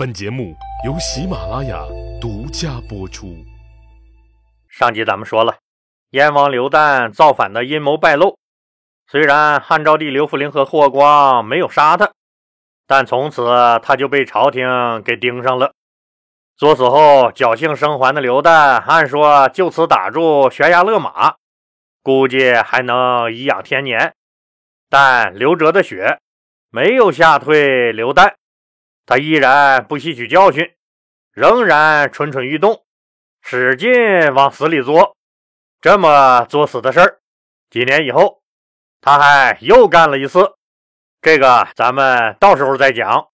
本节目由喜马拉雅独家播出。上集咱们说了，燕王刘旦造反的阴谋败露，虽然汉昭帝刘弗陵和霍光没有杀他，但从此他就被朝廷给盯上了。作死后侥幸生还的刘旦，按说就此打住悬崖勒马，估计还能颐养天年。但刘哲的血没有吓退刘旦。他依然不吸取教训，仍然蠢蠢欲动，使劲往死里作。这么作死的事儿，几年以后，他还又干了一次。这个咱们到时候再讲。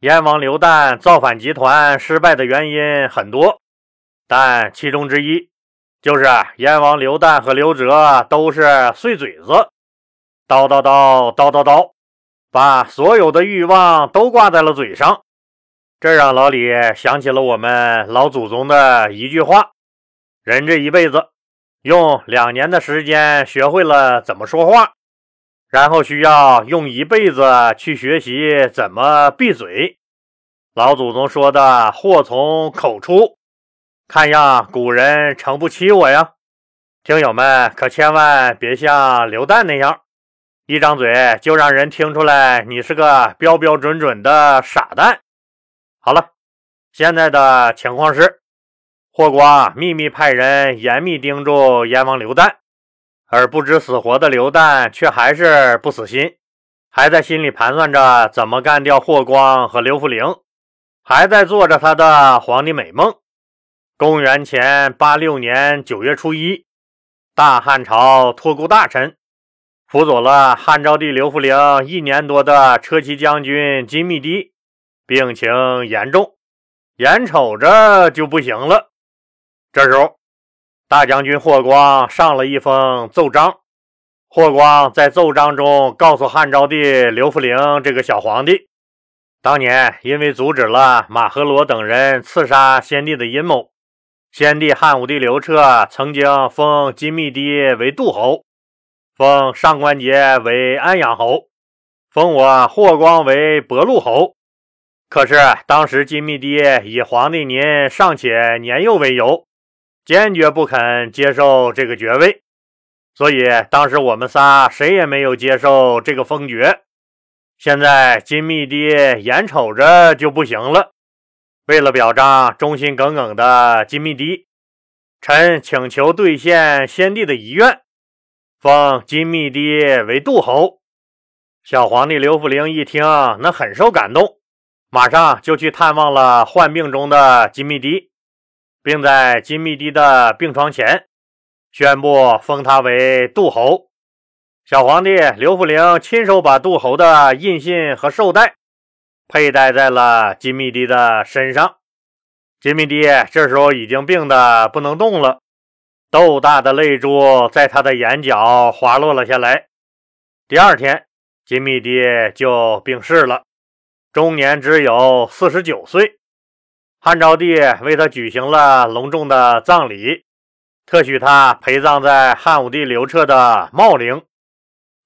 燕王刘旦造反集团失败的原因很多，但其中之一就是燕王刘旦和刘哲都是碎嘴子，叨叨叨叨叨叨。把所有的欲望都挂在了嘴上，这让老李想起了我们老祖宗的一句话：人这一辈子用两年的时间学会了怎么说话，然后需要用一辈子去学习怎么闭嘴。老祖宗说的“祸从口出”，看样古人诚不欺我呀。听友们可千万别像刘旦那样。一张嘴就让人听出来你是个标标准准的傻蛋。好了，现在的情况是，霍光秘密派人严密盯住燕王刘旦，而不知死活的刘旦却还是不死心，还在心里盘算着怎么干掉霍光和刘弗陵，还在做着他的皇帝美梦。公元前八六年九月初一，大汉朝托孤大臣。辅佐了汉昭帝刘弗陵一年多的车骑将军金密帝病情严重，眼瞅着就不行了。这时候，大将军霍光上了一封奏章。霍光在奏章中告诉汉昭帝刘弗陵这个小皇帝，当年因为阻止了马和罗等人刺杀先帝的阴谋，先帝汉武帝刘彻曾经封金密帝为杜侯。封上官桀为安阳侯，封我霍光为博陆侯。可是当时金密帝以皇帝您尚且年幼为由，坚决不肯接受这个爵位，所以当时我们仨谁也没有接受这个封爵。现在金密帝眼瞅着就不行了，为了表彰忠心耿耿的金密帝，臣请求兑现先帝的遗愿。封金密帝为杜侯，小皇帝刘弗陵一听，那很受感动，马上就去探望了患病中的金密帝，并在金密帝的病床前宣布封他为杜侯。小皇帝刘弗陵亲手把杜侯的印信和绶带佩戴在了金密帝的身上。金密帝这时候已经病得不能动了。豆大的泪珠在他的眼角滑落了下来。第二天，金密帝就病逝了，终年只有四十九岁。汉昭帝为他举行了隆重的葬礼，特许他陪葬在汉武帝刘彻的茂陵。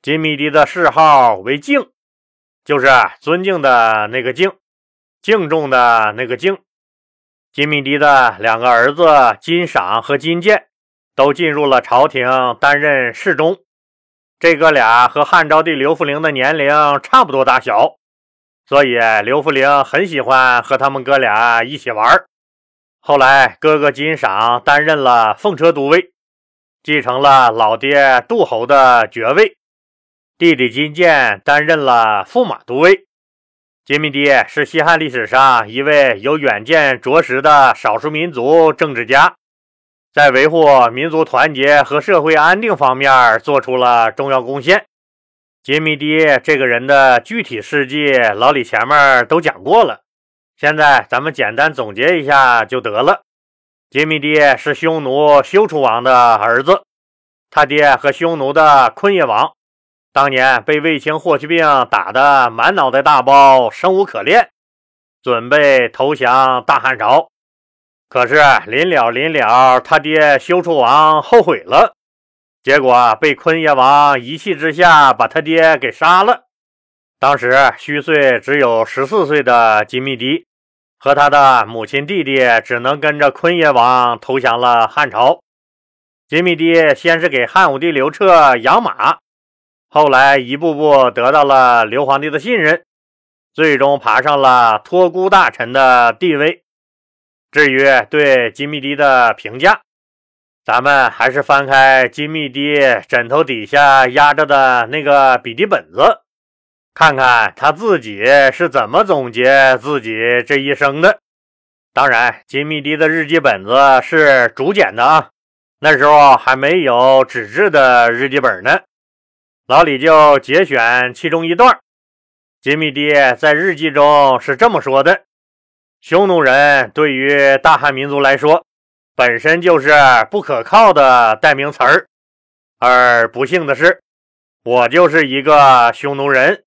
金密帝的谥号为敬，就是尊敬的那个敬，敬重的那个敬。金密帝的两个儿子金赏和金建。都进入了朝廷担任侍中，这哥俩和汉昭帝刘弗陵的年龄差不多大小，所以刘弗陵很喜欢和他们哥俩一起玩。后来，哥哥金赏担任了凤车都尉，继承了老爹杜侯的爵位；弟弟金建担任了驸马都尉。金密帝是西汉历史上一位有远见卓识的少数民族政治家。在维护民族团结和社会安定方面做出了重要贡献。金密帝这个人的具体事迹，老李前面都讲过了，现在咱们简单总结一下就得了。金密帝是匈奴休楚王的儿子，他爹和匈奴的昆叶王当年被卫青霍去病打得满脑袋大包，生无可恋，准备投降大汉朝。可是临了临了，他爹休楚王后悔了，结果被昆叶王一气之下把他爹给杀了。当时虚岁只有十四岁的金密帝，和他的母亲弟弟只能跟着昆爷王投降了汉朝。金密帝先是给汉武帝刘彻养马，后来一步步得到了刘皇帝的信任，最终爬上了托孤大臣的地位。至于对金密帝的评价，咱们还是翻开金密帝枕头底下压着的那个笔记本子，看看他自己是怎么总结自己这一生的。当然，金密帝的日记本子是竹简的啊，那时候还没有纸质的日记本呢。老李就节选其中一段，金密帝在日记中是这么说的：“匈奴人对于大汉民族来说。”本身就是不可靠的代名词儿，而不幸的是，我就是一个匈奴人，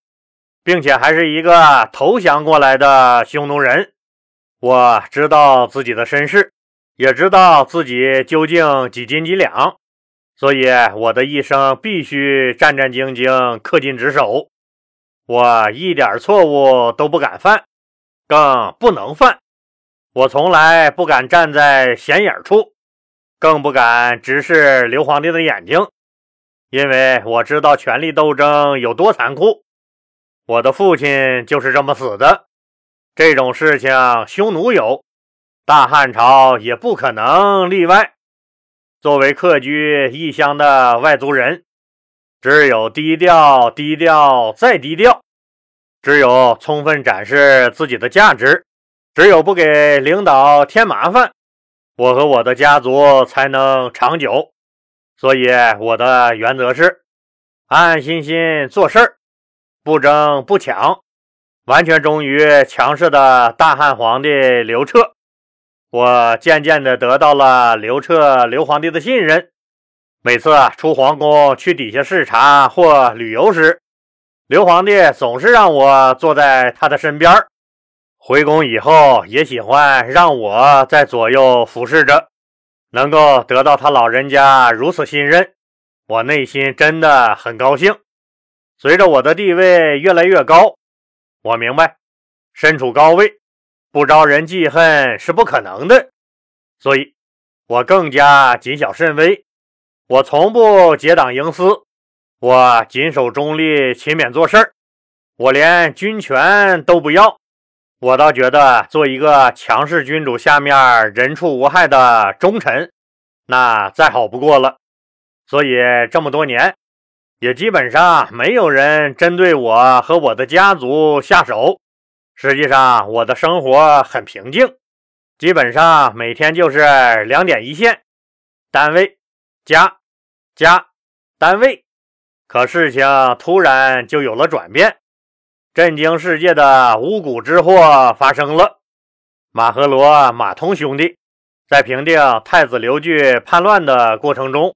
并且还是一个投降过来的匈奴人。我知道自己的身世，也知道自己究竟几斤几两，所以我的一生必须战战兢兢、恪尽职守。我一点错误都不敢犯，更不能犯。我从来不敢站在显眼处，更不敢直视刘皇帝的眼睛，因为我知道权力斗争有多残酷。我的父亲就是这么死的。这种事情，匈奴有，大汉朝也不可能例外。作为客居异乡的外族人，只有低调、低调再低调，只有充分展示自己的价值。只有不给领导添麻烦，我和我的家族才能长久。所以我的原则是安安心心做事儿，不争不抢，完全忠于强势的大汉皇帝刘彻。我渐渐地得到了刘彻刘皇帝的信任。每次出皇宫去底下视察或旅游时，刘皇帝总是让我坐在他的身边。回宫以后，也喜欢让我在左右服侍着，能够得到他老人家如此信任，我内心真的很高兴。随着我的地位越来越高，我明白身处高位不招人记恨是不可能的，所以我更加谨小慎微。我从不结党营私，我谨守中立，勤勉做事儿，我连军权都不要。我倒觉得做一个强势君主下面人畜无害的忠臣，那再好不过了。所以这么多年，也基本上没有人针对我和我的家族下手。实际上，我的生活很平静，基本上每天就是两点一线：单位、家、家、单位。可事情突然就有了转变。震惊世界的巫蛊之祸发生了。马和罗、马通兄弟在平定太子刘据叛乱的过程中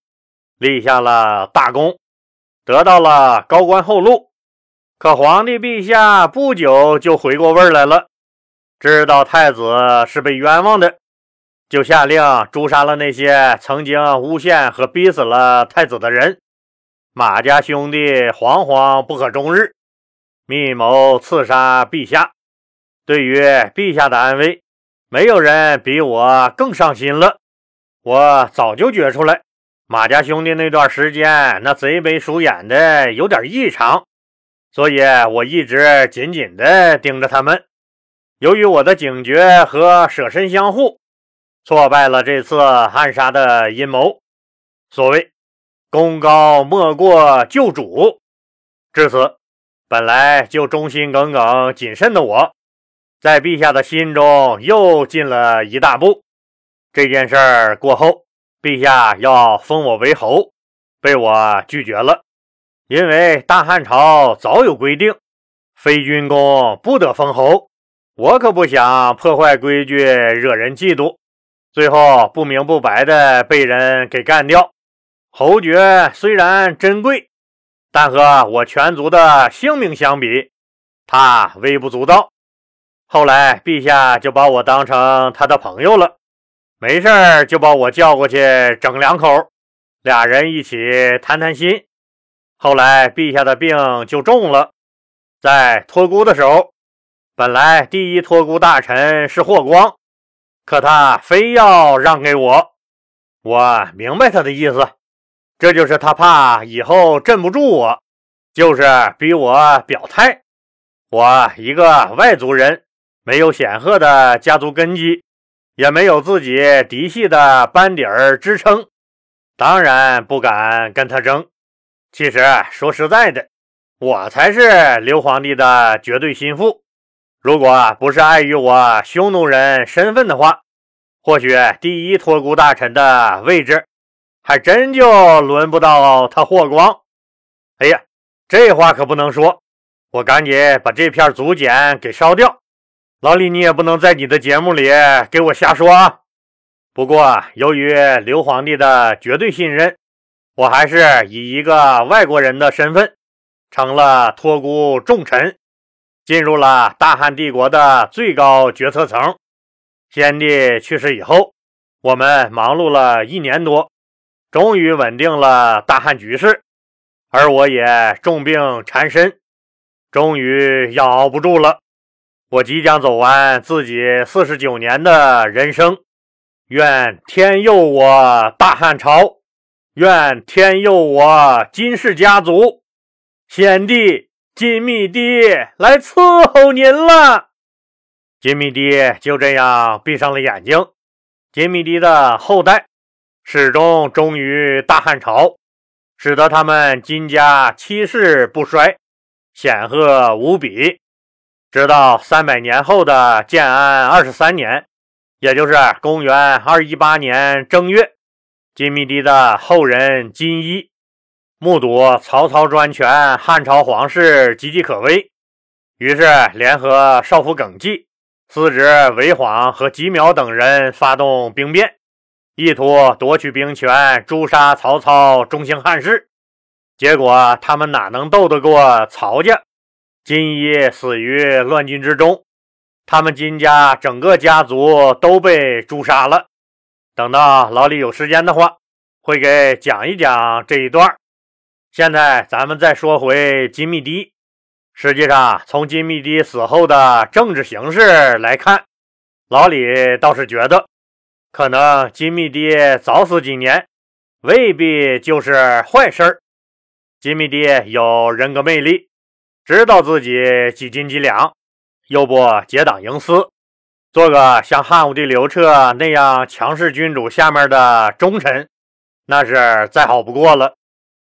立下了大功，得到了高官厚禄。可皇帝陛下不久就回过味来了，知道太子是被冤枉的，就下令诛杀了那些曾经诬陷和逼死了太子的人。马家兄弟惶惶不可终日。密谋刺杀陛下，对于陛下的安危，没有人比我更上心了。我早就觉出来，马家兄弟那段时间那贼眉鼠眼的，有点异常，所以我一直紧紧地盯着他们。由于我的警觉和舍身相护，挫败了这次暗杀的阴谋。所谓功高莫过救主，至此。本来就忠心耿耿、谨慎的我，在陛下的心中又进了一大步。这件事儿过后，陛下要封我为侯，被我拒绝了，因为大汉朝早有规定，非军功不得封侯。我可不想破坏规矩，惹人嫉妒，最后不明不白的被人给干掉。侯爵虽然珍贵。但和我全族的性命相比，他微不足道。后来陛下就把我当成他的朋友了，没事就把我叫过去整两口，俩人一起谈谈心。后来陛下的病就重了，在托孤的时候，本来第一托孤大臣是霍光，可他非要让给我。我明白他的意思，这就是他怕以后镇不住我，就是逼我表态。我一个外族人，没有显赫的家族根基，也没有自己嫡系的班底儿支撑，当然不敢跟他争。其实说实在的，我才是刘皇帝的绝对心腹。如果不是碍于我匈奴人身份的话，或许第一托孤大臣的位置，还真就轮不到他霍光。哎呀，这话可不能说。我赶紧把这片竹简给烧掉，老李，你也不能在你的节目里给我瞎说啊。不过，由于刘皇帝的绝对信任，我还是以一个外国人的身份，成了托孤重臣，进入了大汉帝国的最高决策层。先帝去世以后，我们忙碌了一年多，终于稳定了大汉局势，而我也重病缠身。终于要熬不住了，我即将走完自己四十九年的人生。愿天佑我大汉朝，愿天佑我金氏家族。先帝金密帝来伺候您了。金密帝就这样闭上了眼睛。金密帝的后代始终忠于大汉朝，使得他们金家七世不衰。显赫无比，直到三百年后的建安二十三年，也就是公元二一八年正月，金密帝的后人金一目睹曹操专权，汉朝皇室岌岌可危，于是联合少府耿纪、司职韦晃和吉苗等人发动兵变，意图夺取兵权，诛杀曹操，中兴汉室。结果他们哪能斗得过曹家？金一死于乱军之中，他们金家整个家族都被诛杀了。等到老李有时间的话，会给讲一讲这一段。现在咱们再说回金密帝。实际上，从金密帝死后的政治形势来看，老李倒是觉得，可能金密帝早死几年，未必就是坏事儿。金密帝有人格魅力，知道自己几斤几两，又不结党营私，做个像汉武帝刘彻那样强势君主下面的忠臣，那是再好不过了。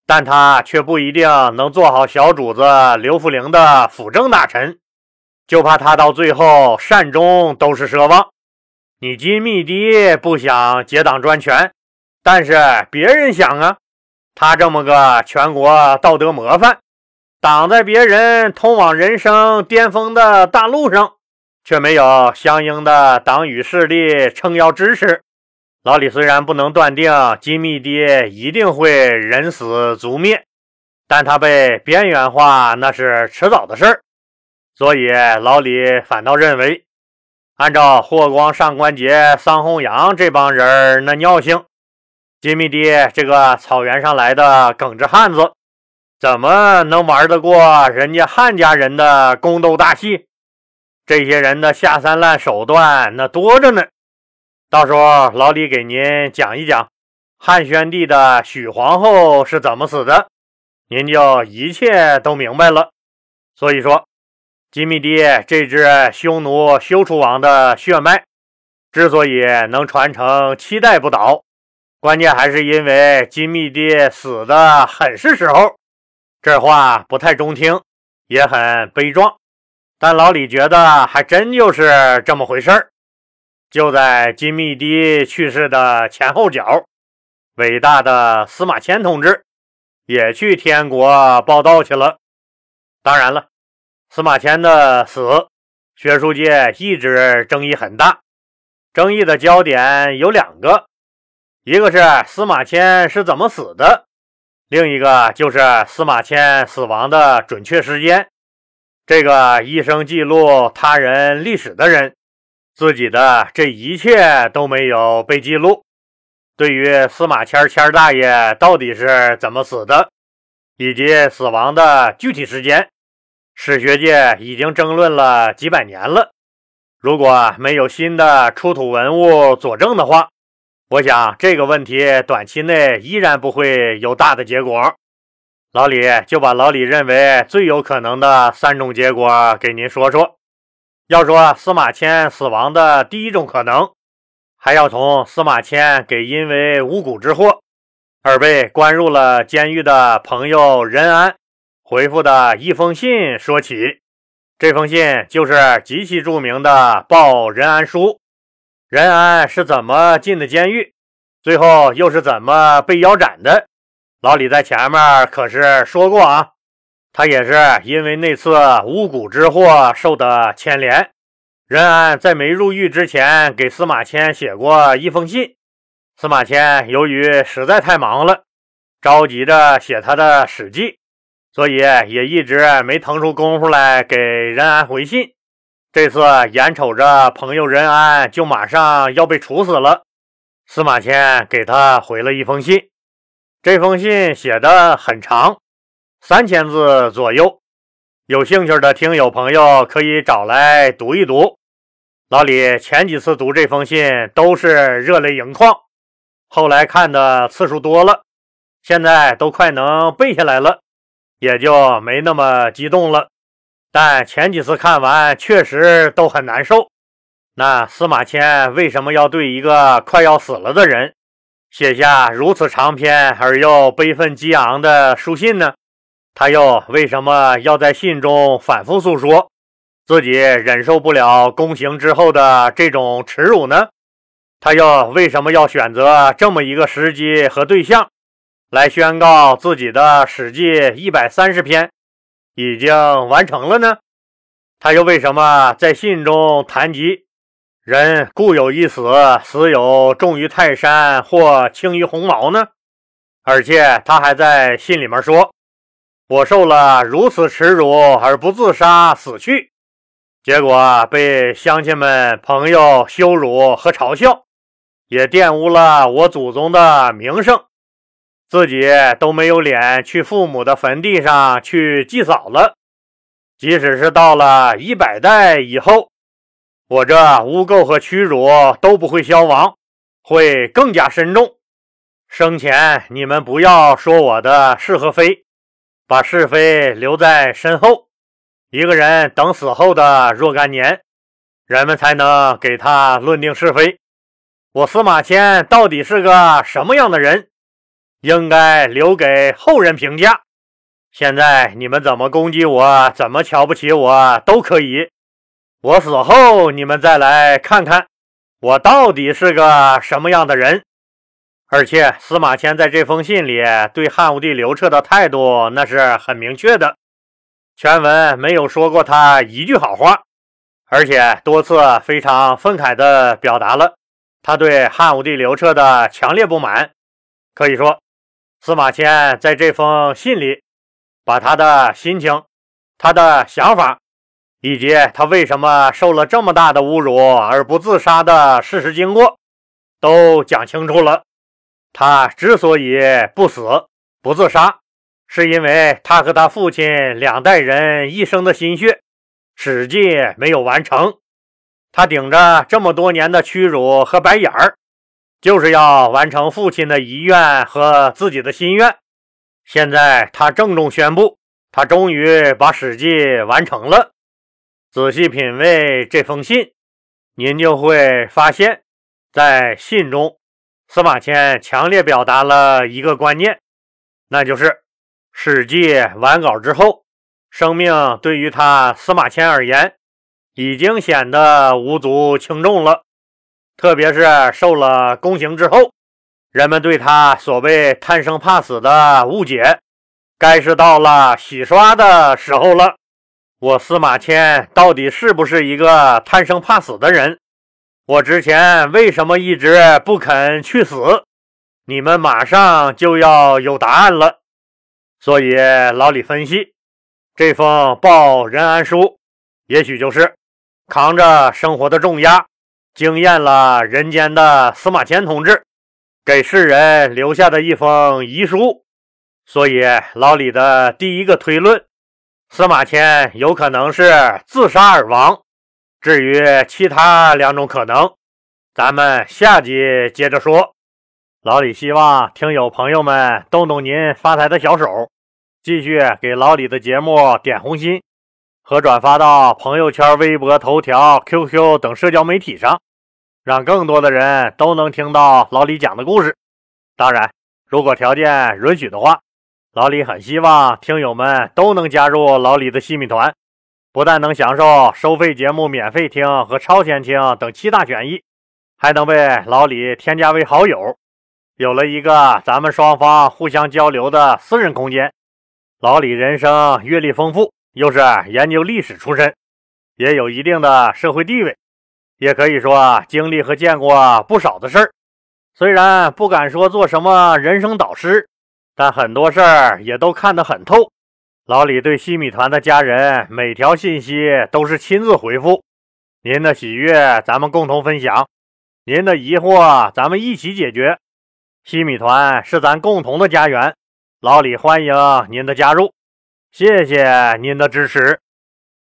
但他却不一定能做好小主子刘弗陵的辅政大臣，就怕他到最后善终都是奢望。你金密帝不想结党专权，但是别人想啊。他这么个全国道德模范，挡在别人通往人生巅峰的大路上，却没有相应的党羽势力撑腰支持。老李虽然不能断定金密帝一定会人死族灭，但他被边缘化那是迟早的事儿。所以老李反倒认为，按照霍光、上官桀、桑弘羊这帮人那尿性。金密帝这个草原上来的耿直汉子，怎么能玩得过人家汉家人的宫斗大戏？这些人的下三滥手段那多着呢。到时候老李给您讲一讲汉宣帝的许皇后是怎么死的，您就一切都明白了。所以说，金密帝这支匈奴休楚王的血脉之所以能传承七代不倒。关键还是因为金密帝死的很是时候，这话不太中听，也很悲壮。但老李觉得还真就是这么回事儿。就在金密帝去世的前后脚，伟大的司马迁同志也去天国报道去了。当然了，司马迁的死，学术界一直争议很大，争议的焦点有两个。一个是司马迁是怎么死的，另一个就是司马迁死亡的准确时间。这个一生记录他人历史的人，自己的这一切都没有被记录。对于司马迁迁大爷到底是怎么死的，以及死亡的具体时间，史学界已经争论了几百年了。如果没有新的出土文物佐证的话，我想这个问题短期内依然不会有大的结果。老李就把老李认为最有可能的三种结果给您说说。要说司马迁死亡的第一种可能，还要从司马迁给因为巫蛊之祸而被关入了监狱的朋友任安回复的一封信说起。这封信就是极其著名的《报任安书》。任安是怎么进的监狱？最后又是怎么被腰斩的？老李在前面可是说过啊，他也是因为那次巫蛊之祸受的牵连。任安在没入狱之前，给司马迁写过一封信。司马迁由于实在太忙了，着急着写他的《史记》。所以也一直没腾出功夫来给任安回信。这次眼瞅着朋友任安就马上要被处死了，司马迁给他回了一封信。这封信写的很长，三千字左右。有兴趣的听友朋友可以找来读一读。老李前几次读这封信都是热泪盈眶，后来看的次数多了，现在都快能背下来了。也就没那么激动了，但前几次看完确实都很难受。那司马迁为什么要对一个快要死了的人写下如此长篇而又悲愤激昂的书信呢？他又为什么要在信中反复诉说自己忍受不了宫刑之后的这种耻辱呢？他又为什么要选择这么一个时机和对象？来宣告自己的《史记》一百三十篇已经完成了呢？他又为什么在信中谈及“人固有一死，死有重于泰山或轻于鸿毛”呢？而且他还在信里面说：“我受了如此耻辱而不自杀死去，结果被乡亲们、朋友羞辱和嘲笑，也玷污了我祖宗的名声。”自己都没有脸去父母的坟地上去祭扫了，即使是到了一百代以后，我这污垢和屈辱都不会消亡，会更加深重。生前你们不要说我的是和非，把是非留在身后。一个人等死后的若干年，人们才能给他论定是非。我司马迁到底是个什么样的人？应该留给后人评价。现在你们怎么攻击我，怎么瞧不起我都可以。我死后，你们再来看看我到底是个什么样的人。而且司马迁在这封信里对汉武帝刘彻的态度那是很明确的，全文没有说过他一句好话，而且多次非常愤慨地表达了他对汉武帝刘彻的强烈不满。可以说。司马迁在这封信里，把他的心情、他的想法，以及他为什么受了这么大的侮辱而不自杀的事实经过，都讲清楚了。他之所以不死、不自杀，是因为他和他父亲两代人一生的心血，《史记》没有完成。他顶着这么多年的屈辱和白眼儿。就是要完成父亲的遗愿和自己的心愿。现在他郑重宣布，他终于把《史记》完成了。仔细品味这封信，您就会发现，在信中，司马迁强烈表达了一个观念，那就是《史记》完稿之后，生命对于他司马迁而言，已经显得无足轻重了。特别是受了宫刑之后，人们对他所谓贪生怕死的误解，该是到了洗刷的时候了。我司马迁到底是不是一个贪生怕死的人？我之前为什么一直不肯去死？你们马上就要有答案了。所以老李分析，这封报任安书，也许就是扛着生活的重压。惊艳了人间的司马迁同志，给世人留下的一封遗书。所以，老李的第一个推论司马迁有可能是自杀而亡。至于其他两种可能，咱们下集接着说。老李希望听友朋友们动动您发财的小手，继续给老李的节目点红心和转发到朋友圈、微博、头条、QQ 等社交媒体上，让更多的人都能听到老李讲的故事。当然，如果条件允许的话，老李很希望听友们都能加入老李的西米团。不但能享受收费节目免费听和超前听等七大权益，还能被老李添加为好友，有了一个咱们双方互相交流的私人空间。老李人生阅历丰富，又是研究历史出身，也有一定的社会地位，也可以说经历和见过不少的事儿。虽然不敢说做什么人生导师，但很多事儿也都看得很透。老李对西米团的家人每条信息都是亲自回复，您的喜悦咱们共同分享，您的疑惑咱们一起解决。西米团是咱共同的家园，老李欢迎您的加入，谢谢您的支持。